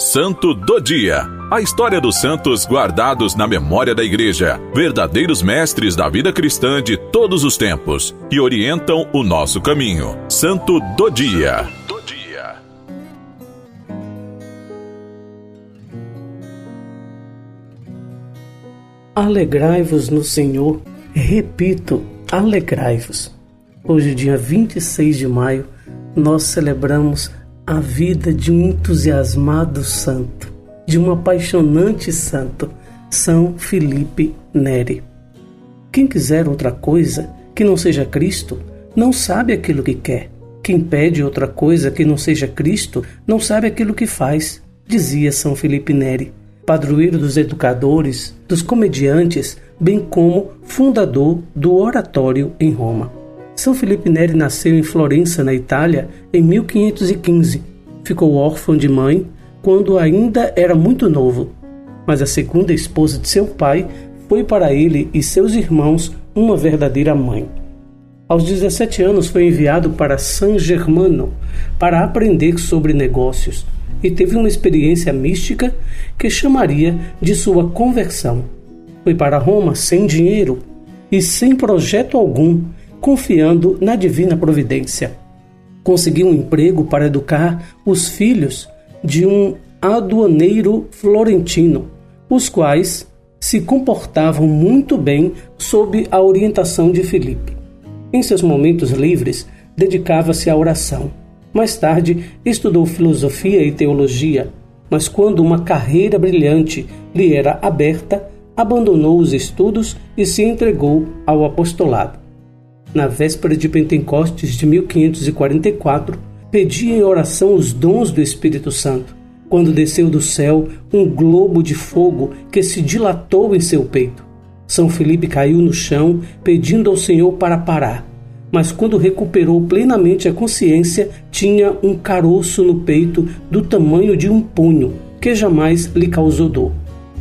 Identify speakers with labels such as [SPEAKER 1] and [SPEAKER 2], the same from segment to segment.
[SPEAKER 1] Santo do Dia. A história dos santos guardados na memória da Igreja, verdadeiros mestres da vida cristã de todos os tempos, que orientam o nosso caminho. Santo do Dia.
[SPEAKER 2] Alegrai-vos no Senhor. Repito, alegrai-vos. Hoje, dia 26 de maio, nós celebramos a vida de um entusiasmado santo, de um apaixonante santo, São Felipe Neri. Quem quiser outra coisa que não seja Cristo, não sabe aquilo que quer. Quem pede outra coisa que não seja Cristo, não sabe aquilo que faz, dizia São Felipe Neri, padroeiro dos educadores, dos comediantes, bem como fundador do oratório em Roma. São Felipe Neri nasceu em Florença, na Itália, em 1515. Ficou órfão de mãe quando ainda era muito novo, mas a segunda esposa de seu pai foi para ele e seus irmãos uma verdadeira mãe. Aos 17 anos foi enviado para San Germano para aprender sobre negócios e teve uma experiência mística que chamaria de sua conversão. Foi para Roma sem dinheiro e sem projeto algum confiando na divina providência. Conseguiu um emprego para educar os filhos de um aduaneiro florentino, os quais se comportavam muito bem sob a orientação de Filipe. Em seus momentos livres, dedicava-se à oração. Mais tarde, estudou filosofia e teologia, mas quando uma carreira brilhante lhe era aberta, abandonou os estudos e se entregou ao apostolado na véspera de Pentecostes de 1544, pedia em oração os dons do Espírito Santo, quando desceu do céu um globo de fogo que se dilatou em seu peito. São Felipe caiu no chão, pedindo ao Senhor para parar, mas quando recuperou plenamente a consciência, tinha um caroço no peito do tamanho de um punho, que jamais lhe causou dor.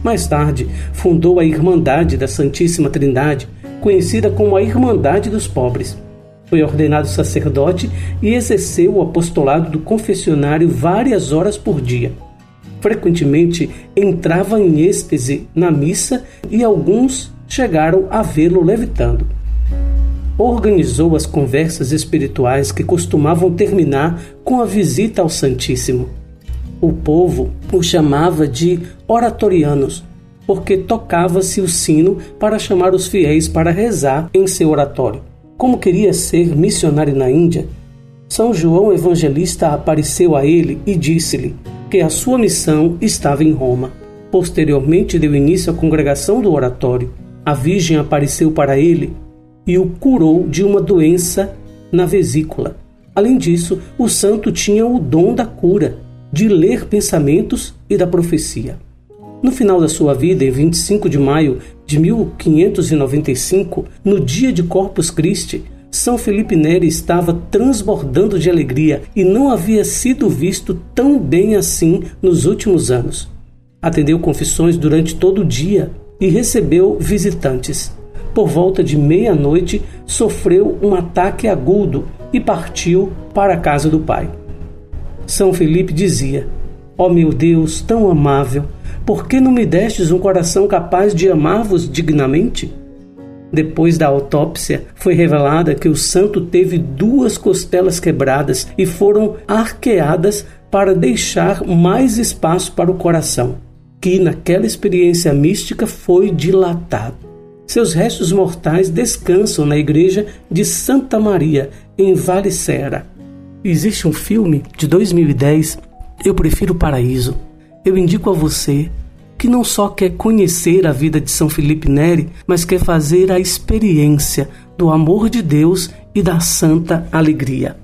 [SPEAKER 2] Mais tarde, fundou a Irmandade da Santíssima Trindade, conhecida como a Irmandade dos Pobres. Foi ordenado sacerdote e exerceu o apostolado do confessionário várias horas por dia. Frequentemente entrava em êxtase na missa e alguns chegaram a vê-lo levitando. Organizou as conversas espirituais que costumavam terminar com a visita ao Santíssimo. O povo o chamava de oratorianos porque tocava-se o sino para chamar os fiéis para rezar em seu oratório. Como queria ser missionário na Índia, São João Evangelista apareceu a ele e disse-lhe que a sua missão estava em Roma. Posteriormente deu início à congregação do oratório. A Virgem apareceu para ele e o curou de uma doença na vesícula. Além disso, o santo tinha o dom da cura, de ler pensamentos e da profecia. No final da sua vida, em 25 de maio de 1595, no dia de Corpus Christi, São Felipe Neri estava transbordando de alegria e não havia sido visto tão bem assim nos últimos anos. Atendeu confissões durante todo o dia e recebeu visitantes. Por volta de meia-noite, sofreu um ataque agudo e partiu para a casa do pai. São Felipe dizia: Ó oh meu Deus, tão amável, por que não me destes um coração capaz de amar-vos dignamente? Depois da autópsia, foi revelada que o santo teve duas costelas quebradas e foram arqueadas para deixar mais espaço para o coração, que naquela experiência mística foi dilatado. Seus restos mortais descansam na igreja de Santa Maria, em Valicera. Existe um filme de 2010, Eu Prefiro o Paraíso, eu indico a você que não só quer conhecer a vida de São Felipe Neri, mas quer fazer a experiência do amor de Deus e da santa alegria.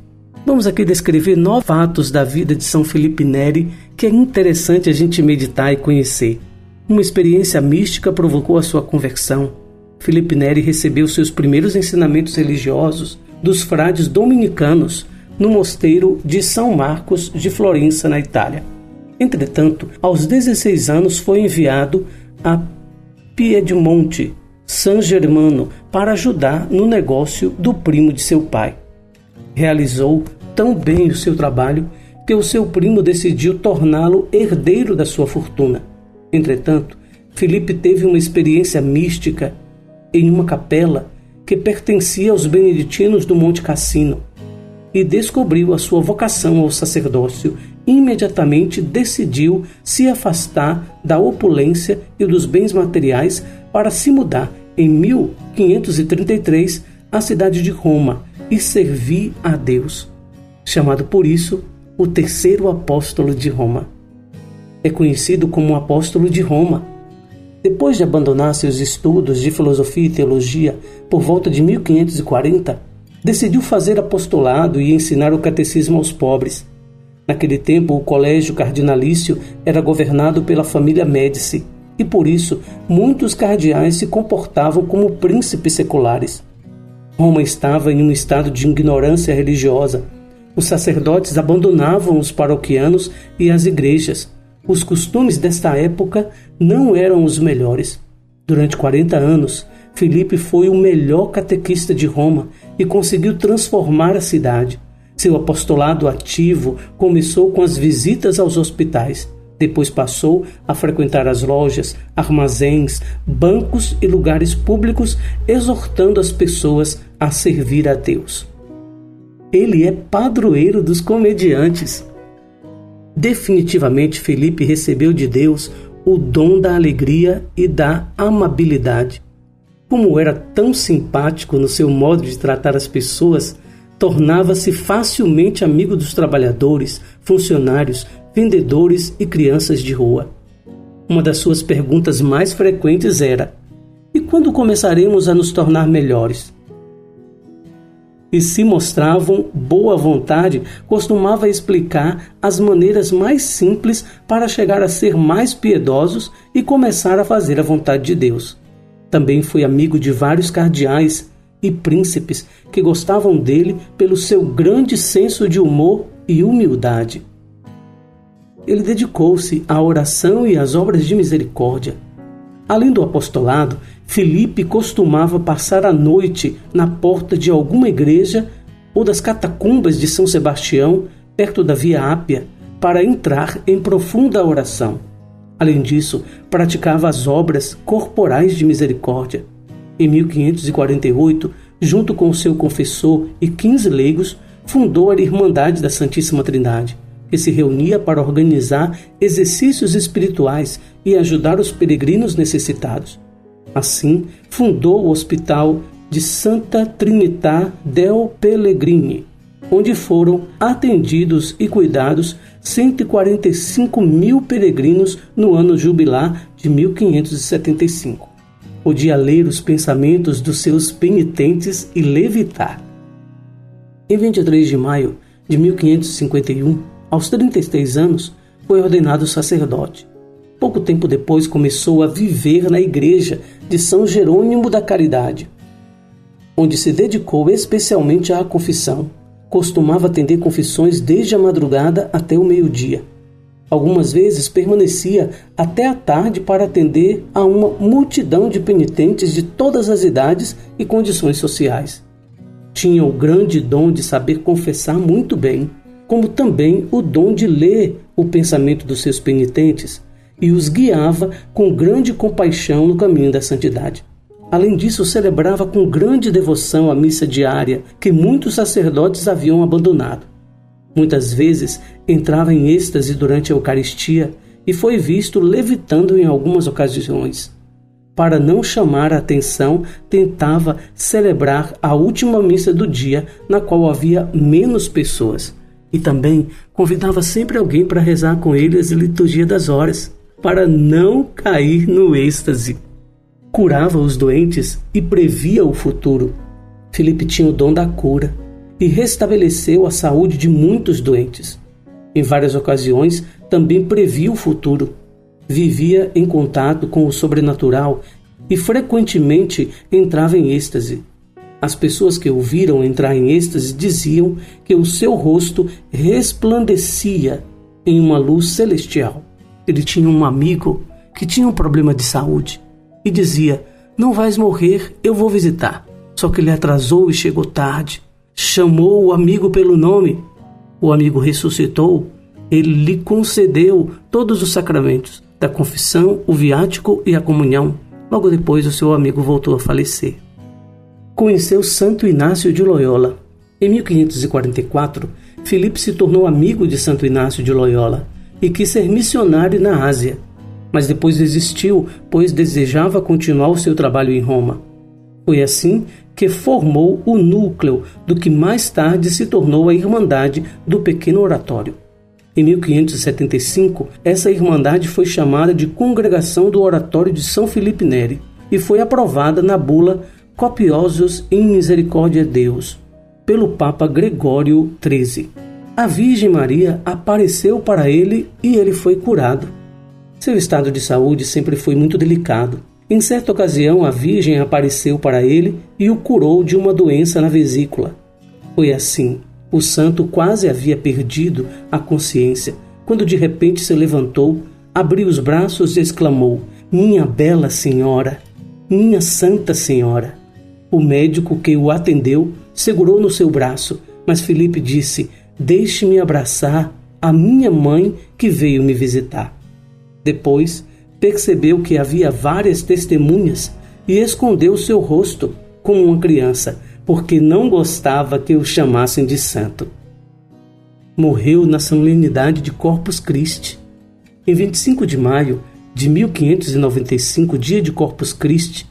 [SPEAKER 2] Vamos aqui descrever nove fatos da vida de São Felipe Neri que é interessante a gente meditar e conhecer. Uma experiência mística provocou a sua conversão. Felipe Neri recebeu seus primeiros ensinamentos religiosos dos frades dominicanos no mosteiro de São Marcos de Florença, na Itália. Entretanto, aos 16 anos foi enviado a Piedmonte, San Germano, para ajudar no negócio do primo de seu pai. Realizou tão bem o seu trabalho que o seu primo decidiu torná-lo herdeiro da sua fortuna. Entretanto, Felipe teve uma experiência mística em uma capela que pertencia aos beneditinos do Monte Cassino e descobriu a sua vocação ao sacerdócio. Imediatamente decidiu se afastar da opulência e dos bens materiais para se mudar em 1533 à cidade de Roma e servir a Deus, chamado por isso o terceiro apóstolo de Roma. É conhecido como apóstolo de Roma. Depois de abandonar seus estudos de filosofia e teologia por volta de 1540, decidiu fazer apostolado e ensinar o catecismo aos pobres. Naquele tempo, o colégio cardinalício era governado pela família Médici e por isso muitos cardeais se comportavam como príncipes seculares. Roma estava em um estado de ignorância religiosa. Os sacerdotes abandonavam os paroquianos e as igrejas. Os costumes desta época não eram os melhores. Durante 40 anos, Filipe foi o melhor catequista de Roma e conseguiu transformar a cidade. Seu apostolado ativo começou com as visitas aos hospitais. Depois passou a frequentar as lojas, armazéns, bancos e lugares públicos, exortando as pessoas a servir a Deus. Ele é padroeiro dos comediantes. Definitivamente, Felipe recebeu de Deus o dom da alegria e da amabilidade. Como era tão simpático no seu modo de tratar as pessoas, tornava-se facilmente amigo dos trabalhadores, funcionários, vendedores e crianças de rua. Uma das suas perguntas mais frequentes era: E quando começaremos a nos tornar melhores? E se mostravam boa vontade, costumava explicar as maneiras mais simples para chegar a ser mais piedosos e começar a fazer a vontade de Deus. Também foi amigo de vários cardeais e príncipes que gostavam dele pelo seu grande senso de humor e humildade. Ele dedicou-se à oração e às obras de misericórdia. Além do apostolado, Felipe costumava passar a noite na porta de alguma igreja ou das catacumbas de São Sebastião, perto da Via Ápia, para entrar em profunda oração. Além disso, praticava as obras corporais de misericórdia. Em 1548, junto com seu confessor e 15 leigos, fundou a Irmandade da Santíssima Trindade, que se reunia para organizar exercícios espirituais e ajudar os peregrinos necessitados. Assim, fundou o Hospital de Santa Trinità del Pellegrini, onde foram atendidos e cuidados 145 mil peregrinos no ano jubilar de 1575. Podia ler os pensamentos dos seus penitentes e levitar. Em 23 de maio de 1551, aos 36 anos, foi ordenado sacerdote. Pouco tempo depois começou a viver na igreja de São Jerônimo da Caridade, onde se dedicou especialmente à confissão costumava atender confissões desde a madrugada até o meio-dia. Algumas vezes permanecia até a tarde para atender a uma multidão de penitentes de todas as idades e condições sociais. Tinha o grande dom de saber confessar muito bem, como também o dom de ler o pensamento dos seus penitentes e os guiava com grande compaixão no caminho da santidade. Além disso, celebrava com grande devoção a missa diária que muitos sacerdotes haviam abandonado. Muitas vezes entrava em êxtase durante a Eucaristia e foi visto levitando em algumas ocasiões. Para não chamar a atenção, tentava celebrar a última missa do dia, na qual havia menos pessoas. E também convidava sempre alguém para rezar com ele as liturgias das horas, para não cair no êxtase curava os doentes e previa o futuro. Felipe tinha o dom da cura e restabeleceu a saúde de muitos doentes. Em várias ocasiões, também previa o futuro. Vivia em contato com o sobrenatural e frequentemente entrava em êxtase. As pessoas que o viram entrar em êxtase diziam que o seu rosto resplandecia em uma luz celestial. Ele tinha um amigo que tinha um problema de saúde e dizia: Não vais morrer, eu vou visitar. Só que ele atrasou e chegou tarde. Chamou o amigo pelo nome. O amigo ressuscitou ele lhe concedeu todos os sacramentos da confissão, o viático e a comunhão. Logo depois, o seu amigo voltou a falecer. Conheceu Santo Inácio de Loyola. Em 1544, Filipe se tornou amigo de Santo Inácio de Loyola e quis ser missionário na Ásia, mas depois desistiu, pois desejava continuar o seu trabalho em Roma. Foi assim que formou o núcleo do que mais tarde se tornou a Irmandade do Pequeno Oratório. Em 1575, essa irmandade foi chamada de Congregação do Oratório de São Felipe Neri e foi aprovada na bula Copiosos in Misericórdia Deus pelo Papa Gregório XIII. A Virgem Maria apareceu para ele e ele foi curado. Seu estado de saúde sempre foi muito delicado. Em certa ocasião, a Virgem apareceu para ele e o curou de uma doença na vesícula. Foi assim o santo quase havia perdido a consciência quando de repente se levantou, abriu os braços e exclamou: Minha bela senhora, minha santa senhora. O médico que o atendeu segurou no seu braço, mas Felipe disse: Deixe-me abraçar a minha mãe que veio me visitar. Depois percebeu que havia várias testemunhas e escondeu seu rosto como uma criança porque não gostava que o chamassem de santo. Morreu na solenidade de Corpus Christi. Em 25 de maio de 1595, dia de Corpus Christi,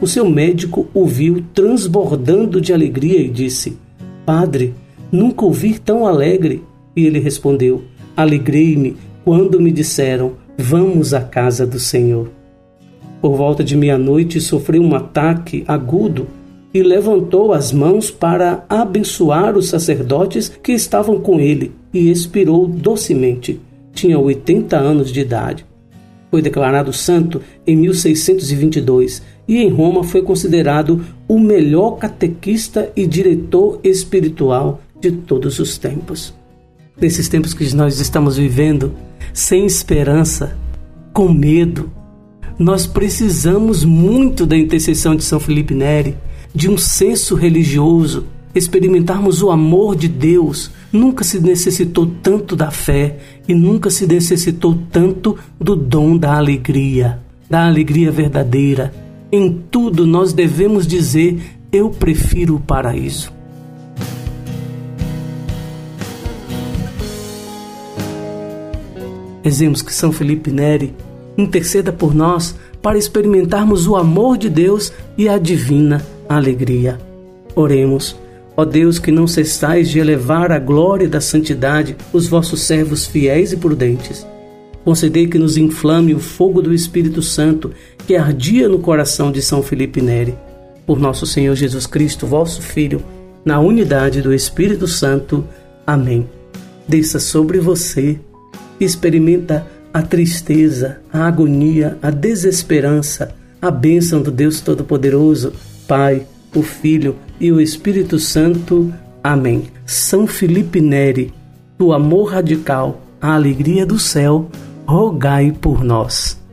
[SPEAKER 2] o seu médico o viu transbordando de alegria e disse: Padre, nunca o vi tão alegre. E ele respondeu: Alegrei-me quando me disseram: Vamos à casa do Senhor. Por volta de meia-noite sofreu um ataque agudo e levantou as mãos para abençoar os sacerdotes que estavam com ele e expirou docemente. Tinha 80 anos de idade. Foi declarado santo em 1622 e em Roma foi considerado o melhor catequista e diretor espiritual de todos os tempos. Nesses tempos que nós estamos vivendo, sem esperança, com medo, nós precisamos muito da intercessão de São Felipe Neri de um senso religioso, experimentarmos o amor de Deus, nunca se necessitou tanto da fé e nunca se necessitou tanto do dom da alegria, da alegria verdadeira. Em tudo nós devemos dizer: Eu prefiro o paraíso. Rezemos que São Felipe Neri interceda por nós para experimentarmos o amor de Deus e a divina alegria. Oremos. Ó Deus, que não cessais de elevar a glória da santidade os vossos servos fiéis e prudentes. Concedei que nos inflame o fogo do Espírito Santo que ardia no coração de São Felipe Neri. Por nosso Senhor Jesus Cristo, vosso Filho, na unidade do Espírito Santo. Amém. Desça sobre você, experimenta a tristeza, a agonia, a desesperança, a bênção do Deus Todo-Poderoso Pai, o Filho e o Espírito Santo. Amém. São Felipe Neri, do amor radical, a alegria do céu, rogai por nós.